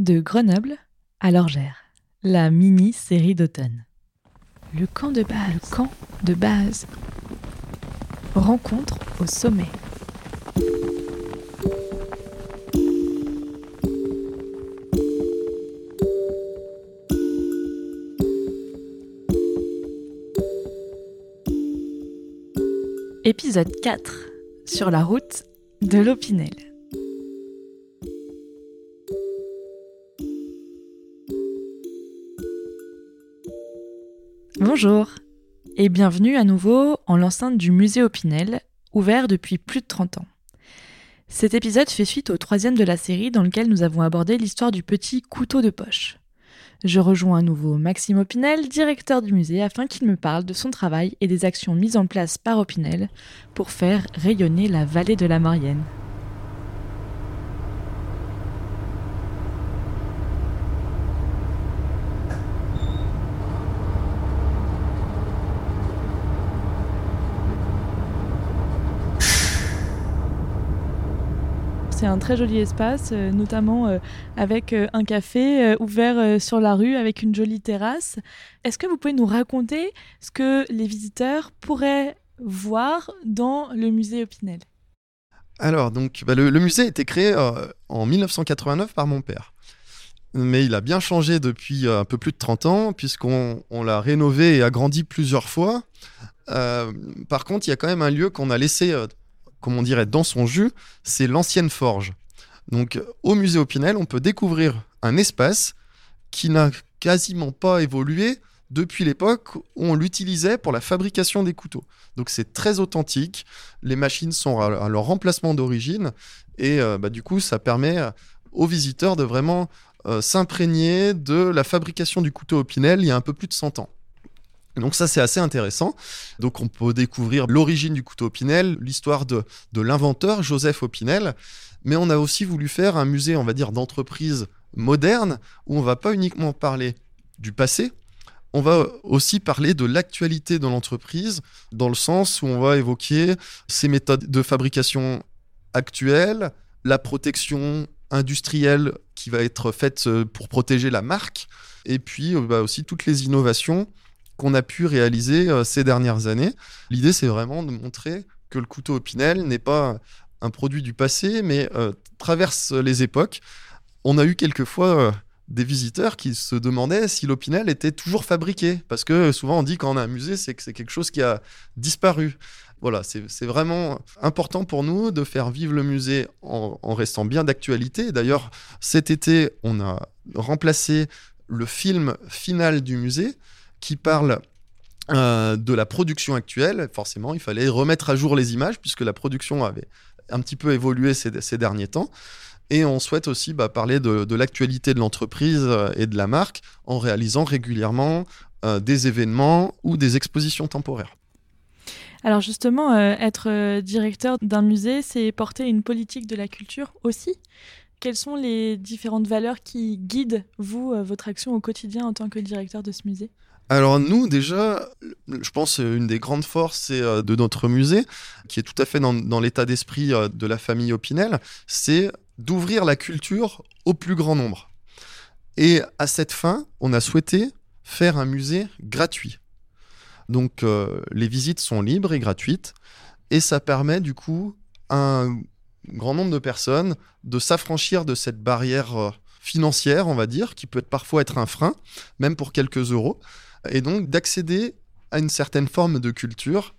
De Grenoble à l'Orgère, la mini-série d'automne. Le camp de base. Le camp de base. Rencontre au sommet. Épisode 4. Sur la route de l'Opinel. Bonjour et bienvenue à nouveau en l'enceinte du musée Opinel, ouvert depuis plus de 30 ans. Cet épisode fait suite au troisième de la série dans lequel nous avons abordé l'histoire du petit couteau de poche. Je rejoins à nouveau Maxime Opinel, directeur du musée, afin qu'il me parle de son travail et des actions mises en place par Opinel pour faire rayonner la vallée de la Maurienne. Très joli espace, euh, notamment euh, avec euh, un café ouvert sur la rue avec une jolie terrasse. Est-ce que vous pouvez nous raconter ce que les visiteurs pourraient voir dans le musée Opinel? Alors, donc, bah, le, musée a été créé en 1989 par mon père. Mais il a bien changé depuis un peu plus de 30 ans, puisqu'on l'a rénové et agrandi plusieurs fois. par contre, il y a quand même un lieu qu'on a laissé comme on dirait, dans son jus, c'est l'ancienne forge. Donc au musée Opinel, on peut découvrir un espace qui n'a quasiment pas évolué depuis l'époque où on l'utilisait pour la fabrication des couteaux. Donc c'est très authentique, les machines sont à leur remplacement d'origine et euh, bah, du coup ça permet aux visiteurs de vraiment euh, s'imprégner de la fabrication du couteau Opinel il y a un peu plus de 100 ans. Donc ça c'est assez intéressant. Donc on peut découvrir l'origine du couteau Opinel, l'histoire de, de l'inventeur Joseph Opinel, mais on a aussi voulu faire un musée, on va dire, d'entreprise moderne où on va pas uniquement parler du passé, on va aussi parler de l'actualité de l'entreprise dans le sens où on va évoquer ses méthodes de fabrication actuelles, la protection industrielle qui va être faite euh, pour protéger la marque, et puis euh, bah, aussi toutes les innovations qu'on a pu réaliser euh, ces dernières années. L'idée, c'est vraiment de montrer que le couteau Opinel n'est pas un produit du passé, mais euh, traverse les époques. On a eu quelquefois euh, des visiteurs qui se demandaient si l'Opinel était toujours fabriqué, parce que souvent on dit quand on a un musée, c'est que c'est quelque chose qui a disparu. Voilà, c'est vraiment important pour nous de faire vivre le musée en, en restant bien d'actualité. D'ailleurs, cet été, on a remplacé le film final du musée qui parle euh, de la production actuelle. Forcément, il fallait remettre à jour les images puisque la production avait un petit peu évolué ces, derniers temps. Et on souhaite aussi bah, parler de, l'actualité de l'entreprise euh, et de la marque en réalisant régulièrement euh, des événements ou des expositions temporaires. Alors justement, être directeur d'un musée, c'est porter une politique de la culture aussi. Quelles sont les différentes valeurs qui guident, vous, votre action au quotidien en tant que directeur de ce musée? Alors nous déjà, je pense une des grandes forces euh, de notre musée, qui est tout à fait dans, l'état d'esprit euh, de la famille Opinel, c'est d'ouvrir la culture au plus grand nombre. Et à cette fin, on a souhaité faire un musée gratuit. Donc euh, les visites sont libres et gratuites, et ça permet du coup à un grand nombre de personnes de s'affranchir de cette barrière financière, on va dire, qui peut parfois être un frein, même pour quelques euros, et donc d'accéder à une certaine forme de culture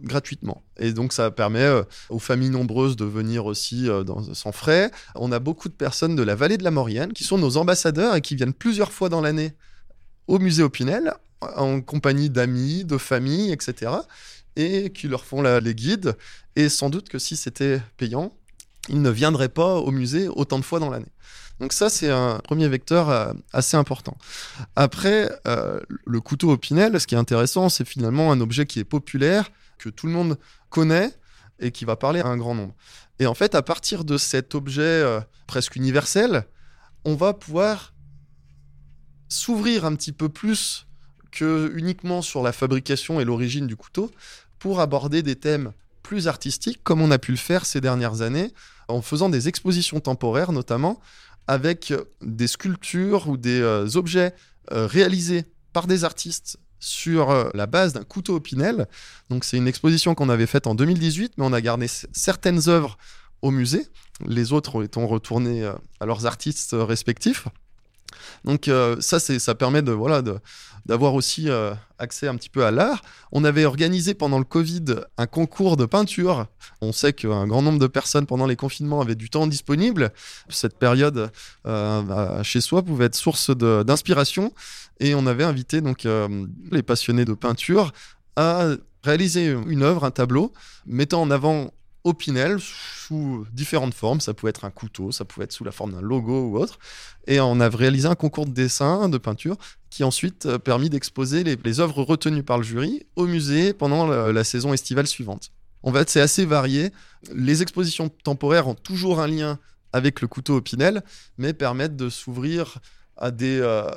gratuitement. Et donc ça permet euh, aux familles nombreuses de venir aussi euh, sans frais. On a beaucoup de personnes de la vallée de la Maurienne qui sont nos ambassadeurs et qui viennent plusieurs fois dans l'année au musée Opinel en compagnie d'amis, de familles, etc. Et qui leur font les guides. Et sans doute que si c'était payant, ils ne viendraient pas au musée autant de fois dans l'année. Donc ça, c'est un premier vecteur euh, assez important. Après, euh, le couteau Opinel, ce qui est intéressant, c'est finalement un objet qui est populaire, que tout le monde connaît et qui va parler à un grand nombre. Et en fait, à partir de cet objet euh, presque universel, on va pouvoir s'ouvrir un petit peu plus que uniquement sur la fabrication et l'origine du couteau pour aborder des thèmes plus artistiques, comme on a pu le faire ces dernières années, en faisant des expositions temporaires notamment, avec des sculptures ou des objets réalisés par des artistes sur la base d'un couteau au Pinel. Donc c'est une exposition qu'on avait faite en 2018, mais on a gardé certaines œuvres au musée, les autres étant retournés à leurs artistes respectifs. Donc ça, ça permet de voilà d'avoir aussi euh, accès un petit peu à l'art. On avait organisé pendant le Covid un concours de peinture. On sait qu'un grand nombre de personnes pendant les confinements avaient du temps disponible. Cette période euh, chez soi pouvait être source d'inspiration et on avait invité donc euh, les passionnés de peinture à réaliser une œuvre, un tableau, mettant en avant Opinel sous différentes formes. Ça pouvait être un couteau, ça pouvait être sous la forme d'un logo ou autre. Et on a réalisé un concours de dessin, de peinture, qui ensuite a permis d'exposer les, œuvres retenues par le jury au musée pendant la, saison estivale suivante. En fait, c'est assez varié. Les expositions temporaires ont toujours un lien avec le couteau Opinel, mais permettent de s'ouvrir à des, euh,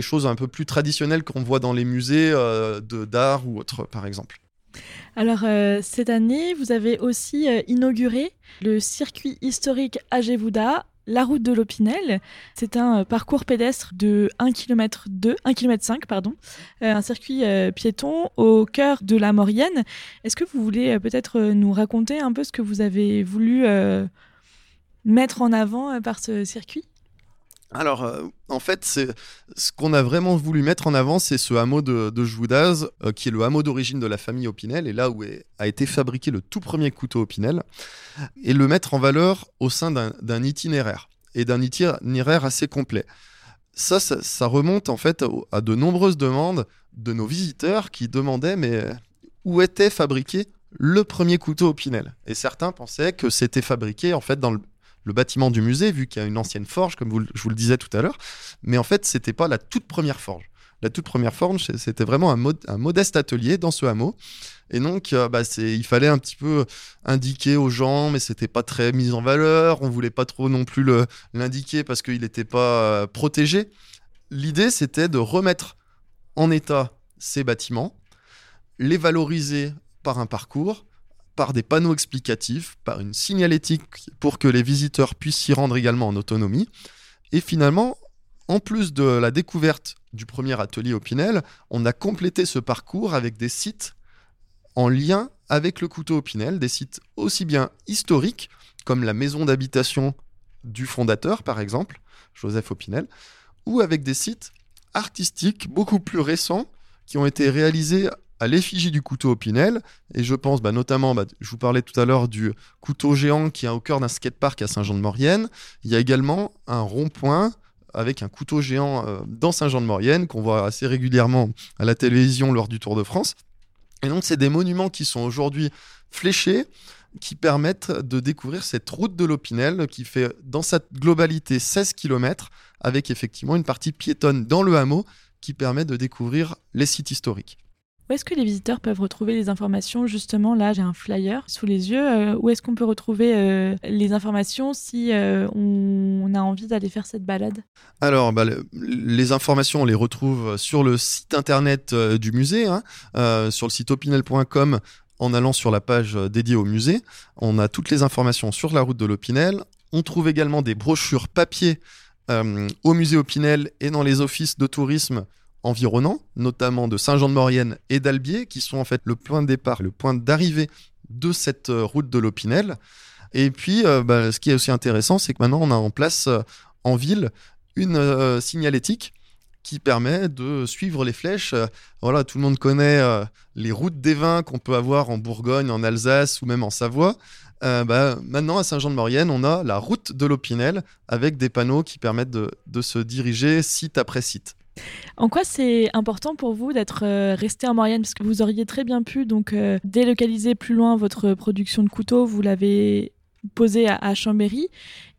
choses un peu plus traditionnelles qu'on voit dans les musées euh, d'art ou autres, par exemple. Alors, euh, cette année, vous avez aussi euh, inauguré le circuit historique Agevouda, la route de l'Opinel. C'est un euh, parcours pédestre de 1 km 2, 1 km 5, pardon, un circuit piéton au cœur de la Maurienne. Est-ce que vous voulez peut-être nous raconter un peu ce que vous avez voulu mettre en avant par ce circuit? Alors, euh, en fait, ce qu'on a vraiment voulu mettre en avant, c'est ce hameau de, de Joudouz, euh, qui est le hameau d'origine de la famille Opinel, et là où a été fabriqué le tout premier couteau Opinel, et le mettre en valeur au sein d'un itinéraire, et d'un itinéraire assez complet. Ça, ça, remonte en fait à de nombreuses demandes de nos visiteurs qui demandaient mais où était fabriqué le premier couteau Opinel? Et certains pensaient que c'était fabriqué en fait dans le le bâtiment du musée, vu qu'il y a une ancienne forge, comme je vous le disais tout à l'heure. Mais en fait, c'était pas la toute première forge. La toute première forge, c'était vraiment un, modeste atelier dans ce hameau. Et donc, euh, bah, il fallait un petit peu indiquer aux gens, mais c'était pas très mis en valeur. On voulait pas trop non plus l'indiquer parce qu'il n'était pas euh, protégé. L'idée, c'était de remettre en état ces bâtiments, les valoriser par un parcours, par des panneaux explicatifs, par une signalétique pour que les visiteurs puissent s'y rendre également en autonomie. Et finalement, en plus de la découverte du premier atelier au Pinel, on a complété ce parcours avec des sites en lien avec le couteau au Pinel, des sites aussi bien historiques, comme la maison d'habitation du fondateur, par exemple, Joseph Opinel, ou avec des sites artistiques beaucoup plus récents qui ont été réalisés à l'effigie du couteau Opinel. Et je pense bah, notamment, bah, je vous parlais tout à l'heure du couteau géant qui est au cœur d'un skatepark à Saint-Jean-de-Maurienne. Il y a également un rond-point avec un couteau géant euh, dans Saint-Jean-de-Maurienne qu'on voit assez régulièrement à la télévision lors du Tour de France. Et donc, c'est des monuments qui sont aujourd'hui fléchés qui permettent de découvrir cette route de l'Opinel qui fait dans sa globalité 16 km avec effectivement une partie piétonne dans le hameau qui permet de découvrir les sites historiques. Où est-ce que les visiteurs peuvent retrouver les informations Justement, là, j'ai un flyer sous les yeux. Euh, où est-ce qu'on peut retrouver euh, les informations si euh, on, a envie d'aller faire cette balade? Alors, bah, les informations, on les retrouve sur le site internet du musée, hein, sur le site opinel.com. En allant sur la page dédiée au musée, on a toutes les informations sur la route de l'Opinel. On trouve également des brochures papier au musée Opinel et dans les offices de tourisme environnants, notamment de Saint-Jean-de-Maurienne et d'Albier, qui sont en fait le point de départ, le point d'arrivée de cette euh, route de l'Opinel. Et puis, euh, bah, ce qui est aussi intéressant, c'est que maintenant, on a en place euh, en ville une signalétique qui permet de suivre les flèches. voilà, tout le monde connaît les routes des vins qu'on peut avoir en Bourgogne, en Alsace ou même en Savoie. Bah, maintenant, à Saint-Jean-de-Maurienne, on a la route de l'Opinel avec des panneaux qui permettent de se diriger site après site. En quoi c'est important pour vous d'être euh, resté en Maurienne? Parce que vous auriez très bien pu donc euh, délocaliser plus loin votre production de couteaux, vous l'avez posé à, Chambéry,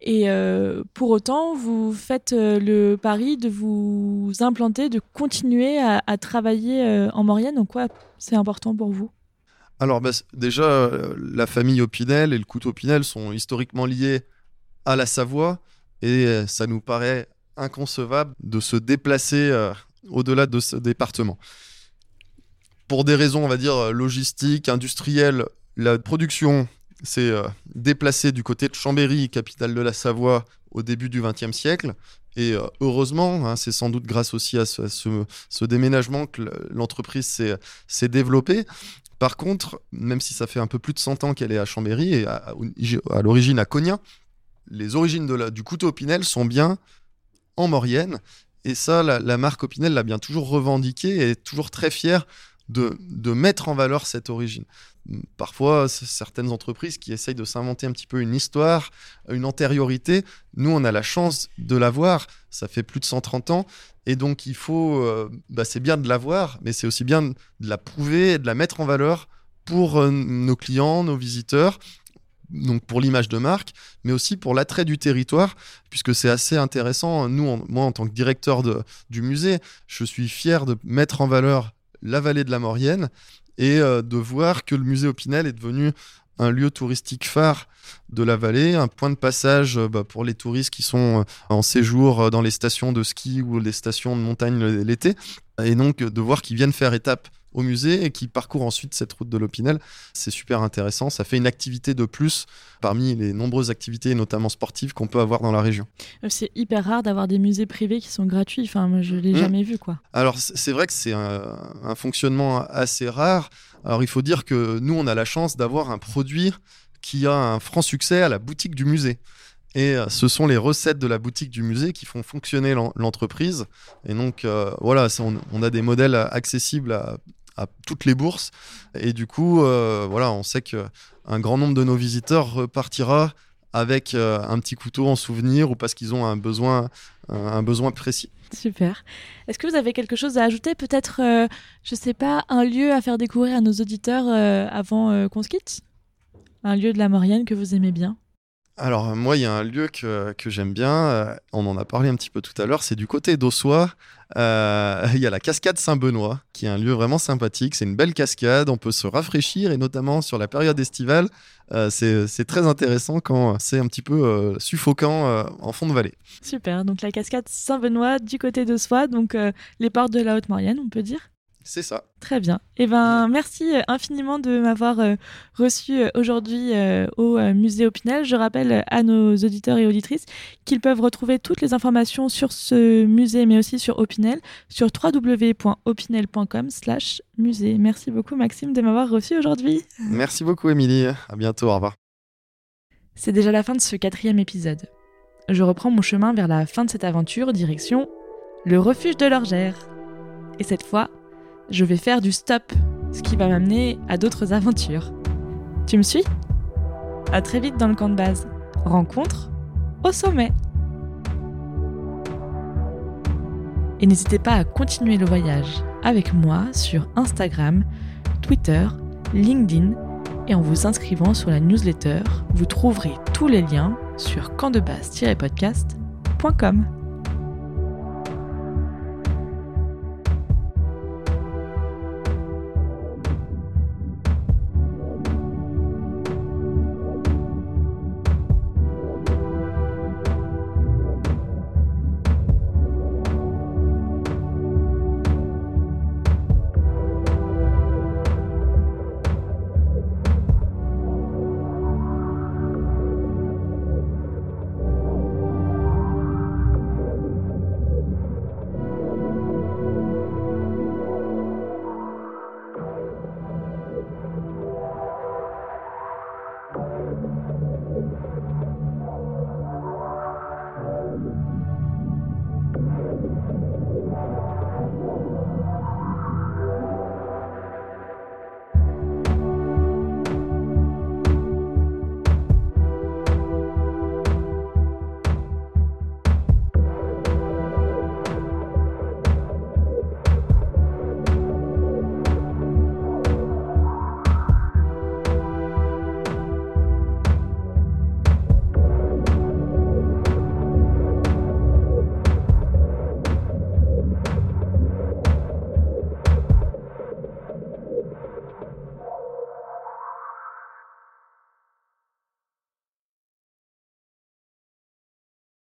et euh, pour autant vous faites le pari de vous implanter, de continuer à, travailler en Maurienne. En quoi c'est important pour vous? Alors bah, déjà, la famille Opinel et le couteau Opinel sont historiquement liés à la Savoie. Et ça nous paraît inconcevable de se déplacer euh, au-delà de ce département. Pour des raisons, on va dire, logistiques, industrielles, la production s'est déplacé du côté de Chambéry, capitale de la Savoie, au début du XXe siècle. Et heureusement, hein, c'est sans doute grâce aussi à ce, déménagement que l'entreprise s'est développée. Par contre, même si ça fait un peu plus de 100 ans qu'elle est à Chambéry et à, l'origine à Cognac, les origines du couteau Opinel sont bien en Maurienne. Et ça, la, marque Opinel l'a bien toujours revendiqué et est toujours très fière de, de mettre en valeur cette origine. Parfois, certaines entreprises qui essayent de s'inventer un petit peu une histoire, une antériorité, nous, on a la chance de l'avoir. Ça fait plus de 130 ans. Et donc, il faut. Euh, bah, c'est bien de l'avoir, mais c'est aussi bien de la prouver et de la mettre en valeur pour euh, nos clients, nos visiteurs, donc pour l'image de marque, mais aussi pour l'attrait du territoire, puisque c'est assez intéressant. Nous, moi, en tant que directeur de, du musée, je suis fier de mettre en valeur la vallée de la Maurienne et euh, de voir que le musée Opinel est devenu un lieu touristique phare de la vallée, un point de passage euh, bah, pour les touristes qui sont euh, en séjour dans les stations de ski ou les stations de montagne l'été, et donc de voir qu'ils viennent faire étape au musée et qui parcourt ensuite cette route de l'Opinel. C'est super intéressant. Ça fait une activité de plus parmi les nombreuses activités, notamment sportives, qu'on peut avoir dans la région. C'est hyper rare d'avoir des musées privés qui sont gratuits. Enfin, moi, je ne l'ai mmh. jamais vu. quoi. Alors, c'est vrai que c'est un, fonctionnement assez rare. Alors, il faut dire que nous, on a la chance d'avoir un produit qui a un franc succès à la boutique du musée. Et euh, ce sont les recettes de la boutique du musée qui font fonctionner l'entreprise. Et donc, euh, voilà, on, a des modèles accessibles à, à toutes les bourses. Et du coup, euh, voilà, on sait qu'un grand nombre de nos visiteurs repartira avec euh, un petit couteau en souvenir ou parce qu'ils ont un besoin, un besoin précis. Super. Est-ce que vous avez quelque chose à ajouter Peut-être, euh, je sais pas, un lieu à faire découvrir à nos auditeurs avant qu'on se quitte? Un lieu de la Maurienne que vous aimez bien? Alors moi, il y a un lieu que, que j'aime bien, on en a parlé un petit peu tout à l'heure, c'est du côté d'Ossois, euh, il y a la cascade Saint-Benoît, qui est un lieu vraiment sympathique. C'est une belle cascade, on peut se rafraîchir et notamment sur la période estivale, euh, c'est très intéressant quand c'est un petit peu euh, suffocant en fond de vallée. Super, donc la cascade Saint-Benoît du côté de Soie, donc les portes de la Haute-Maurienne, on peut dire? C'est ça. Très bien. Eh ben, merci euh, infiniment de m'avoir euh, reçu euh, aujourd'hui au musée Opinel. Je rappelle à nos auditeurs et auditrices qu'ils peuvent retrouver toutes les informations sur ce musée, mais aussi sur Opinel, sur www.opinel.com/musée. Merci beaucoup, Maxime, de m'avoir reçu aujourd'hui. Merci beaucoup, Émilie. À bientôt. Au revoir. C'est déjà la fin de ce quatrième épisode. Je reprends mon chemin vers la fin de cette aventure, direction le refuge de l'Orgère. Et cette fois, je vais faire du stop, ce qui va m'amener à d'autres aventures. Tu me suis? À très vite dans le camp de base. Rencontre au sommet. Et n'hésitez pas à continuer le voyage avec moi sur Instagram, Twitter, LinkedIn et en vous inscrivant sur la newsletter, vous trouverez tous les liens sur campdebase-podcast.com.